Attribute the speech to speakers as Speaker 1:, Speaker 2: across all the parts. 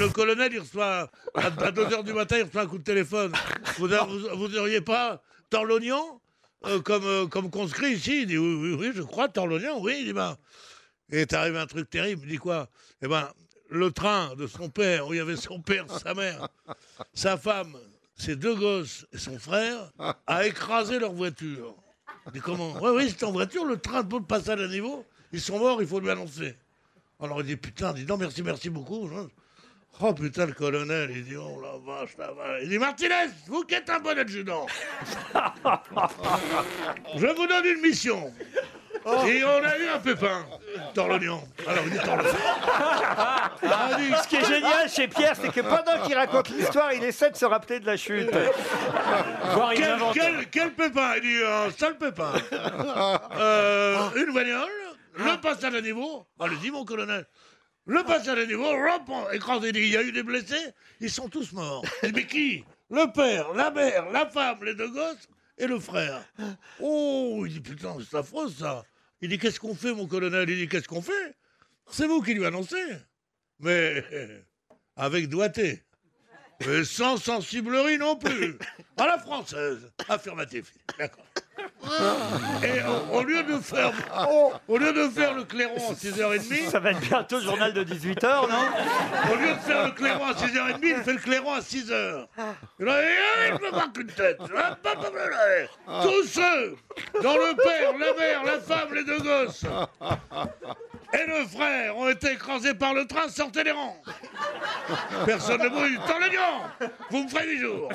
Speaker 1: le colonel, il reçoit, à 2h du matin, il reçoit un coup de téléphone. Vous, a- vous, vous auriez pas Torlognan euh, comme, euh, comme conscrit ici? Il dit oui, oui, oui, je crois, Torlognan, oui. Il dit ben. Et est arrivé un truc terrible. Il dit quoi? Eh ben, le train de son père, où il y avait son père, sa mère, sa femme, ses deux gosses et son frère, a écrasé leur voiture. Il dit comment? Oui, oui, c'est en voiture, le train de passage à niveau. Ils sont morts, il faut lui annoncer. Alors il dit putain, dis non, merci, merci beaucoup. Oh putain, le colonel, il dit oh la vache, la vache. Il dit Martinez, vous qui êtes un bon adjudant, je vous donne une mission. Et on a eu un pépin, Torlognan. Alors il dit Torlognan. Ah, il dit,
Speaker 2: Ce qui est génial chez Pierre, c'est que pendant qu'il raconte l'histoire, il essaie de se rappeler de la chute. Voir une
Speaker 1: Quel,
Speaker 2: invente-
Speaker 1: quel, quel pépin? Il dit un sale pépin. Euh, une bagnole, le passage à niveau. Allez-y, mon colonel. Le passage à niveau, on- écrasé. Il dit, il y a eu des blessés, ils sont tous morts. Il dit, mais qui? Le père, la mère, la femme, les deux gosses et le frère. Oh, il dit, putain, c'est affreux ça. Il dit, qu'est-ce qu'on fait, mon colonel? Il dit, qu'est-ce qu'on fait? C'est vous qui lui annoncez. Mais avec doigté. Mais sans sensiblerie non plus. À la française. Affirmatif. D'accord. Et au, au lieu de faire, au lieu de faire le clairon à 6h30,
Speaker 2: Ça va être bientôt le journal de 18h, non?
Speaker 1: au lieu de faire le clairon à 6h30, il fait le clairon à 6h. Et là, il me marque une tête. Tous ceux dont le père, la mère, la femme, les deux gosses et le frère ont été écrasés par le train, sortez des rangs. Personne ne bouge. Tant le lion Vous me ferez du jour.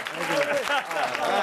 Speaker 2: ハハハ
Speaker 1: ハ!